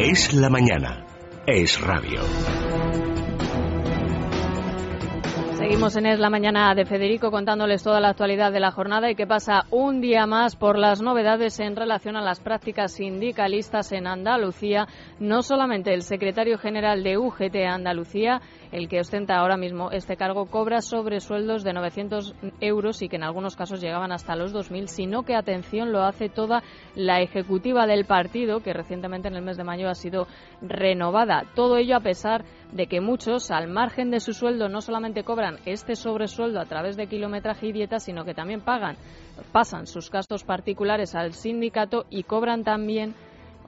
Es la mañana. Es radio. Seguimos en Es la Mañana de Federico contándoles toda la actualidad de la jornada y que pasa un día más por las novedades en relación a las prácticas sindicalistas en Andalucía. No solamente el secretario general de UGT Andalucía, el que ostenta ahora mismo este cargo, cobra sobresueldos de 900 euros y que en algunos casos llegaban hasta los 2.000, sino que, atención, lo hace toda la ejecutiva del partido, que recientemente en el mes de mayo ha sido renovada. Todo ello a pesar de que muchos, al margen de su sueldo, no solamente cobran este sobresueldo a través de kilometraje y dieta, sino que también pagan, pasan sus gastos particulares al sindicato y cobran también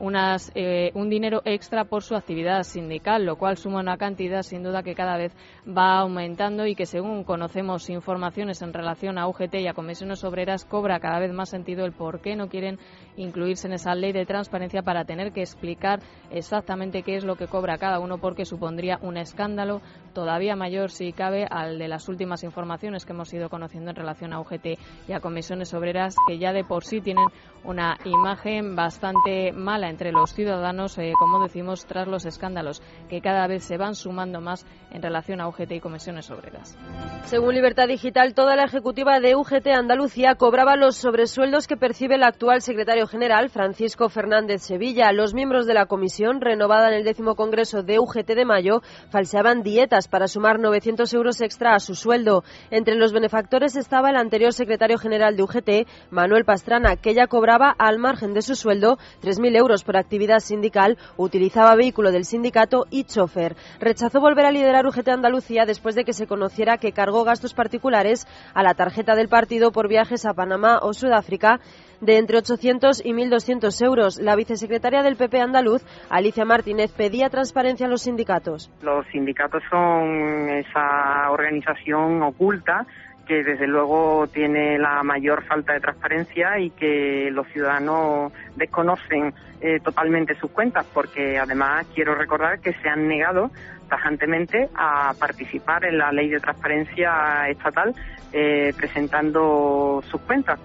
unas, eh, un dinero extra por su actividad sindical, lo cual suma una cantidad sin duda que cada vez va aumentando y que según conocemos informaciones en relación a UGT y a comisiones obreras cobra cada vez más sentido el por qué no quieren incluirse en esa ley de transparencia para tener que explicar exactamente qué es lo que cobra cada uno porque supondría un escándalo todavía mayor si cabe al de las últimas informaciones que hemos ido conociendo en relación a UGT y a comisiones obreras que ya de por sí tienen una imagen bastante mala entre los ciudadanos, eh, como decimos, tras los escándalos que cada vez se van sumando más en relación a UGT y comisiones obreras. Según Libertad Digital, toda la ejecutiva de UGT Andalucía cobraba los sobresueldos que percibe el actual secretario general, Francisco Fernández Sevilla. Los miembros de la comisión, renovada en el décimo congreso de UGT de mayo, falseaban dietas para sumar 900 euros extra a su sueldo. Entre los benefactores estaba el anterior secretario general de UGT, Manuel Pastrana, que ya cobraba al margen de su sueldo 3.000 euros por actividad sindical, utilizaba vehículo del sindicato y chofer. Rechazó volver a liderar UGT Andalucía después de que se conociera que cargó gastos particulares a la tarjeta del partido por viajes a Panamá o Sudáfrica de entre 800 y 1.200 euros. La vicesecretaria del PP andaluz, Alicia Martínez, pedía transparencia a los sindicatos. Los sindicatos son esa organización oculta que desde luego tiene la mayor falta de transparencia y que los ciudadanos desconocen eh, totalmente sus cuentas, porque además quiero recordar que se han negado tajantemente a participar en la ley de transparencia estatal eh, presentando sus cuentas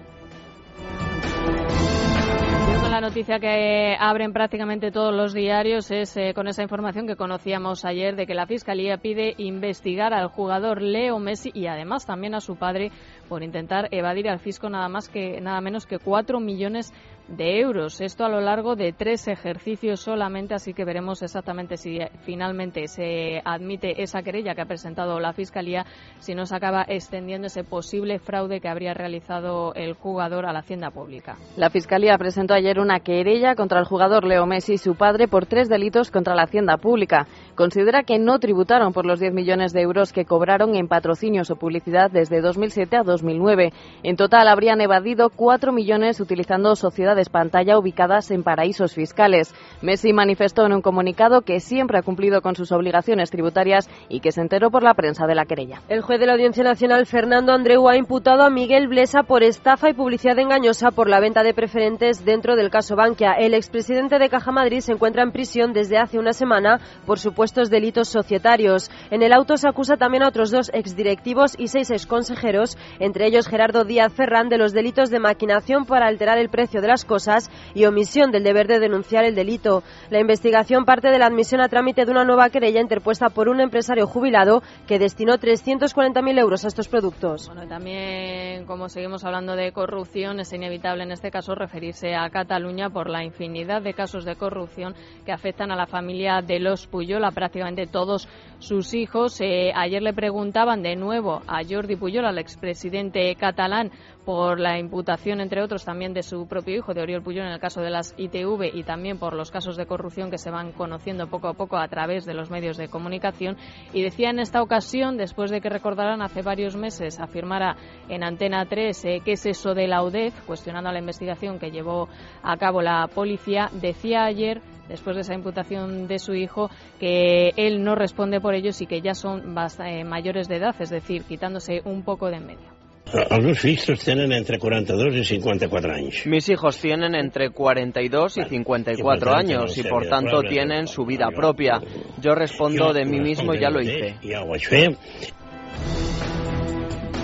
la noticia que abren prácticamente todos los diarios es eh, con esa información que conocíamos ayer de que la Fiscalía pide investigar al jugador Leo Messi y además también a su padre por intentar evadir al fisco nada más que nada menos que cuatro millones de euros. Esto a lo largo de tres ejercicios solamente, así que veremos exactamente si finalmente se admite esa querella que ha presentado la Fiscalía, si no se acaba extendiendo ese posible fraude que habría realizado el jugador a la Hacienda Pública. La Fiscalía presentó ayer una querella contra el jugador Leo Messi y su padre por tres delitos contra la Hacienda Pública. Considera que no tributaron por los 10 millones de euros que cobraron en patrocinios o publicidad desde 2007 a 2009. En total habrían evadido 4 millones utilizando sociedades pantalla ubicadas en paraísos fiscales. Messi manifestó en un comunicado que siempre ha cumplido con sus obligaciones tributarias y que se enteró por la prensa de la querella. El juez de la Audiencia Nacional, Fernando Andreu, ha imputado a Miguel Blesa por estafa y publicidad engañosa por la venta de preferentes dentro del caso Bankia. El expresidente de Caja Madrid se encuentra en prisión desde hace una semana por supuestos delitos societarios. En el auto se acusa también a otros dos exdirectivos y seis exconsejeros, entre ellos Gerardo Díaz Ferrán, de los delitos de maquinación para alterar el precio de las cosas y omisión del deber de denunciar el delito. La investigación parte de la admisión a trámite de una nueva querella interpuesta por un empresario jubilado que destinó 340.000 euros a estos productos. Bueno, también, como seguimos hablando de corrupción, es inevitable en este caso referirse a Cataluña por la infinidad de casos de corrupción que afectan a la familia de los Puyol, a prácticamente todos sus hijos. Eh, ayer le preguntaban de nuevo a Jordi Puyol, al expresidente catalán, por la imputación, entre otros, también de su propio hijo, de Oriol Puyol, en el caso de las ITV y también por los casos de corrupción que se van conociendo poco a poco a través de los medios de comunicación. Y decía en esta ocasión, después de que recordarán hace varios meses afirmara en Antena 3 eh, qué es eso de la UDEF, cuestionando la investigación que llevó a cabo la policía, decía ayer después de esa imputación de su hijo, que él no responde por ellos y que ya son eh, mayores de edad, es decir, quitándose un poco de en medio. Els meus tienen entre 42 y 54 años. Mis hijos tienen entre 42 y 54 años y por tanto tienen su vida propia. Yo respondo de mí mismo y ya lo hice.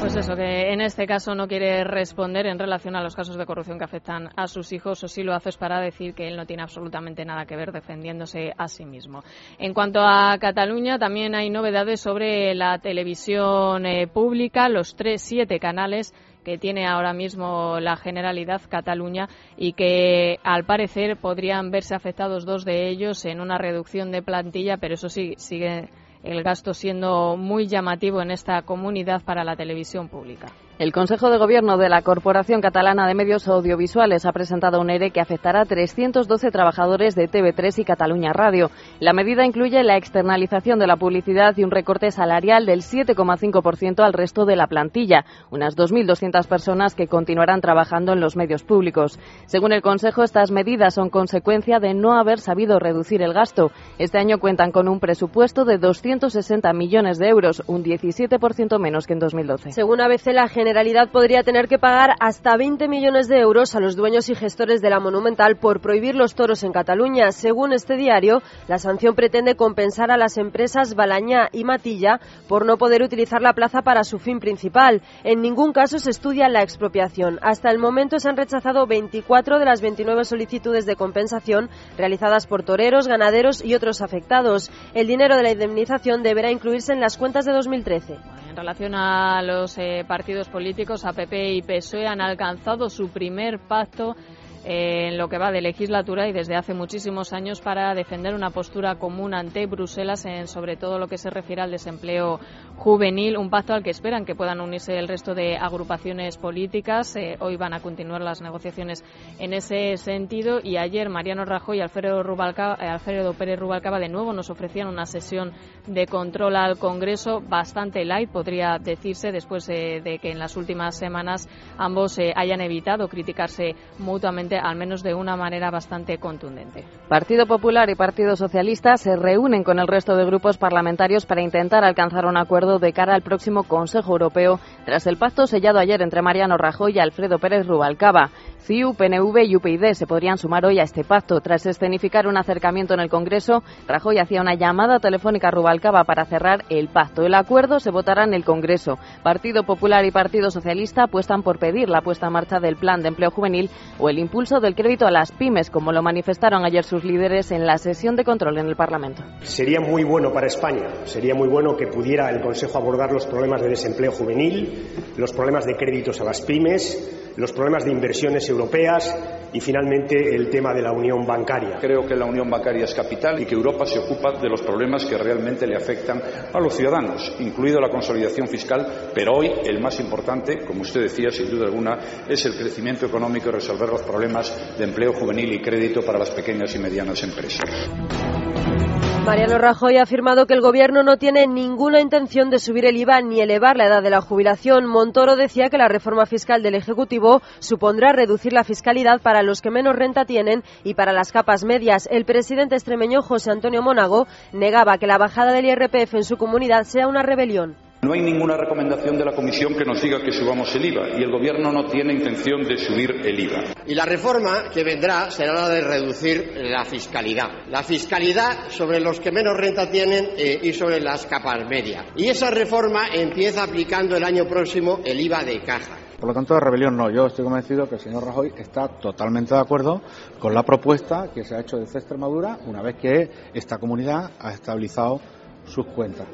Pues eso, que en este caso no quiere responder en relación a los casos de corrupción que afectan a sus hijos, o si lo hace es para decir que él no tiene absolutamente nada que ver defendiéndose a sí mismo. En cuanto a Cataluña, también hay novedades sobre la televisión eh, pública, los tres, siete canales que tiene ahora mismo la Generalidad Cataluña y que al parecer podrían verse afectados dos de ellos en una reducción de plantilla, pero eso sí sigue el gasto siendo muy llamativo en esta comunidad para la televisión pública. El Consejo de Gobierno de la Corporación Catalana de Medios Audiovisuales ha presentado un ERE que afectará a 312 trabajadores de TV3 y Cataluña Radio. La medida incluye la externalización de la publicidad y un recorte salarial del 7,5% al resto de la plantilla, unas 2.200 personas que continuarán trabajando en los medios públicos. Según el Consejo, estas medidas son consecuencia de no haber sabido reducir el gasto. Este año cuentan con un presupuesto de 260 millones de euros, un 17% menos que en 2012. Según ABC, la Generalidad podría tener que pagar hasta 20 millones de euros a los dueños y gestores de la Monumental por prohibir los toros en Cataluña. Según este diario, la sanción pretende compensar a las empresas Balañá y Matilla por no poder utilizar la plaza para su fin principal. En ningún caso se estudia la expropiación. Hasta el momento se han rechazado 24 de las 29 solicitudes de compensación realizadas por toreros, ganaderos y otros afectados. El dinero de la indemnización deberá incluirse en las cuentas de 2013. En relación a los eh, partidos políticos, APP y PSOE han alcanzado su primer pacto en lo que va de legislatura y desde hace muchísimos años para defender una postura común ante Bruselas en sobre todo lo que se refiere al desempleo juvenil, un pacto al que esperan que puedan unirse el resto de agrupaciones políticas. Eh, hoy van a continuar las negociaciones en ese sentido y ayer Mariano Rajoy y Alfredo, eh, Alfredo Pérez Rubalcaba de nuevo nos ofrecían una sesión de control al Congreso bastante light, podría decirse, después eh, de que en las últimas semanas ambos hayan evitado criticarse mutuamente al menos de una manera bastante contundente. Partido Popular y Partido Socialista se reúnen con el resto de grupos parlamentarios para intentar alcanzar un acuerdo de cara al próximo Consejo Europeo tras el pacto sellado ayer entre Mariano Rajoy y Alfredo Pérez Rubalcaba. CIU, PNV y UPyD se podrían sumar hoy a este pacto. Tras escenificar un acercamiento en el Congreso, Rajoy hacía una llamada telefónica a Rubalcaba para cerrar el pacto. El acuerdo se votará en el Congreso. Partido Popular y Partido Socialista apuestan por pedir la puesta en marcha del Plan de Empleo Juvenil o el impulso del crédito a las pymes, como lo manifestaron ayer sus líderes en la sesión de control en el Parlamento. Sería muy bueno para España, sería muy bueno que pudiera el Consejo abordar los problemas de desempleo juvenil, los problemas de créditos a las pymes, los problemas de inversiones europeas y finalmente el tema de la unión bancaria. Creo que la unión bancaria es capital y que Europa se ocupa de los problemas que realmente le afectan a los ciudadanos, incluido la consolidación fiscal, pero hoy el más importante, como usted decía, sin duda alguna, es el crecimiento económico y resolver los problemas de empleo juvenil y crédito para las pequeñas y medianas empresas. Mariano Rajoy ha afirmado que el Gobierno no tiene ninguna intención de subir el IVA ni elevar la edad de la jubilación. Montoro decía que la reforma fiscal del Ejecutivo supondrá reducir la fiscalidad para los que menos renta tienen y para las capas medias. El presidente extremeño José Antonio Mónago negaba que la bajada del IRPF en su comunidad sea una rebelión. No hay ninguna recomendación de la Comisión que nos diga que subamos el IVA y el Gobierno no tiene intención de subir el IVA. Y la reforma que vendrá será la de reducir la fiscalidad. La fiscalidad sobre los que menos renta tienen eh, y sobre las capas medias. Y esa reforma empieza aplicando el año próximo el IVA de caja. Por lo tanto, de rebelión no. Yo estoy convencido que el señor Rajoy está totalmente de acuerdo con la propuesta que se ha hecho desde Extremadura una vez que esta comunidad ha estabilizado sus cuentas.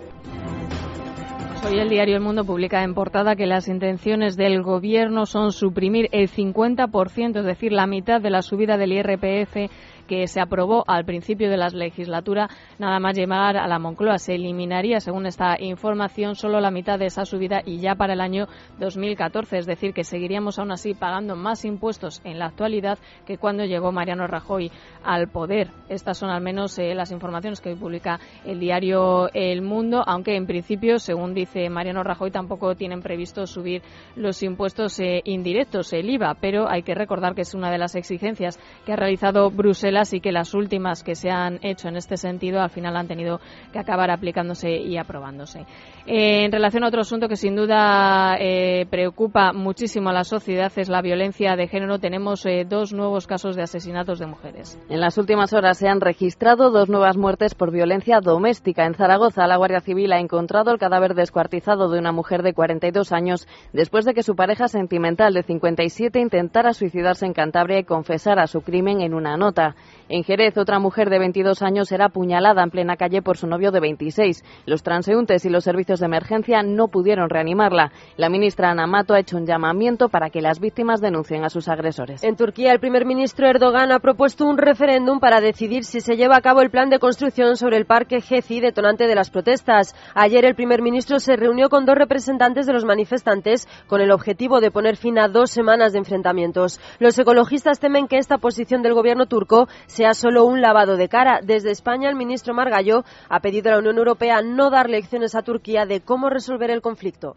Hoy el diario El Mundo publica en portada que las intenciones del Gobierno son suprimir el 50%, es decir, la mitad de la subida del IRPF que se aprobó al principio de la legislatura, nada más llegar a la Moncloa. Se eliminaría, según esta información, solo la mitad de esa subida y ya para el año 2014. Es decir, que seguiríamos aún así pagando más impuestos en la actualidad que cuando llegó Mariano Rajoy al poder. Estas son al menos eh, las informaciones que publica el diario El Mundo, aunque en principio, según dice Mariano Rajoy, tampoco tienen previsto subir los impuestos eh, indirectos, el IVA, pero hay que recordar que es una de las exigencias que ha realizado Bruselas reglas y que las últimas que se han hecho en este sentido al final han tenido que acabar aplicándose y aprobándose. Eh, en relación a otro asunto que sin duda eh, preocupa muchísimo a la sociedad es la violencia de género. Tenemos eh, dos nuevos casos de asesinatos de mujeres. En las últimas horas se han registrado dos nuevas muertes por violencia doméstica. En Zaragoza, la Guardia Civil ha encontrado el cadáver descuartizado de una mujer de 42 años después de que su pareja sentimental de 57 intentara suicidarse en Cantabria y confesara su crimen en una nota. En Jerez, otra mujer de 22 años era apuñalada en plena calle por su novio de 26. Los transeúntes y los servicios de emergencia no pudieron reanimarla. La ministra Ana Mato ha hecho un llamamiento para que las víctimas denuncien a sus agresores. En Turquía, el primer ministro Erdogan ha propuesto un referéndum para decidir si se lleva a cabo el plan de construcción sobre el parque Gezi, detonante de las protestas. Ayer, el primer ministro se reunió con dos representantes de los manifestantes con el objetivo de poner fin a dos semanas de enfrentamientos. Los ecologistas temen que esta posición del gobierno turco sea solo un lavado de cara. Desde España, el ministro Margallo ha pedido a la Unión Europea no dar lecciones a Turquía de cómo resolver el conflicto.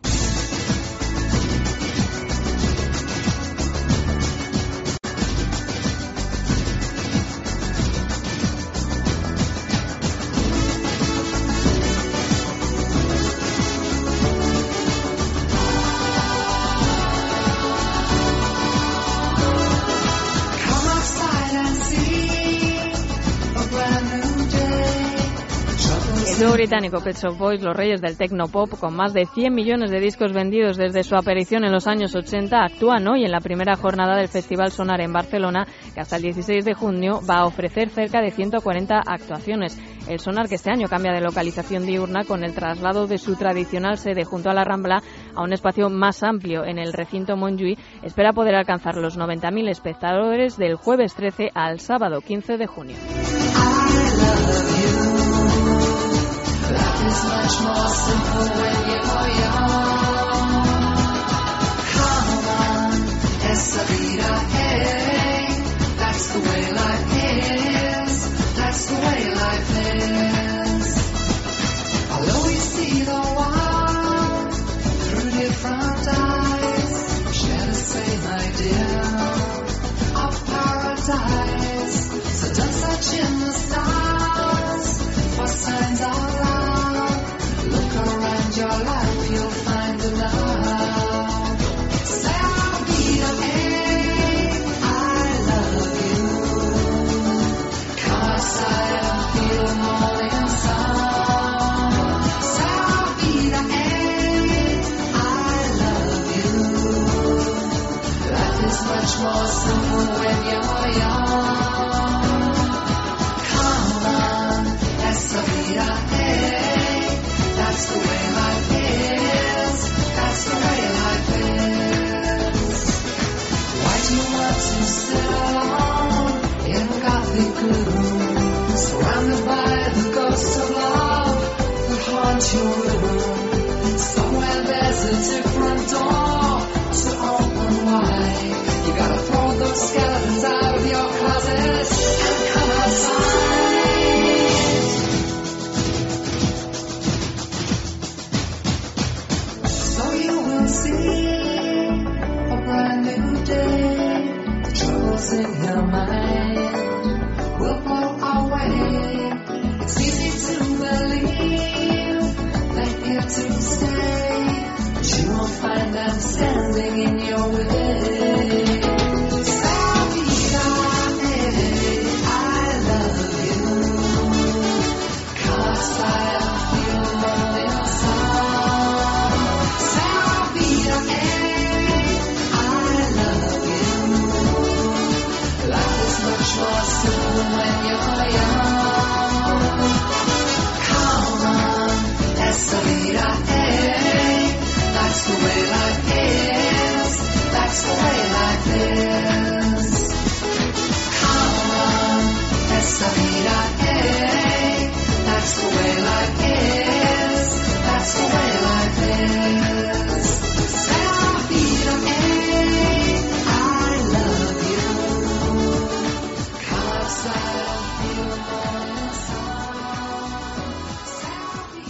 Británico Pet Shop Boys, los reyes del techno pop, con más de 100 millones de discos vendidos desde su aparición en los años 80, actúan hoy en la primera jornada del Festival Sonar en Barcelona, que hasta el 16 de junio va a ofrecer cerca de 140 actuaciones. El Sonar, que este año cambia de localización diurna con el traslado de su tradicional sede junto a la Rambla a un espacio más amplio en el recinto Montjuïc, espera poder alcanzar los 90.000 espectadores del jueves 13 al sábado 15 de junio. Much more simple when you're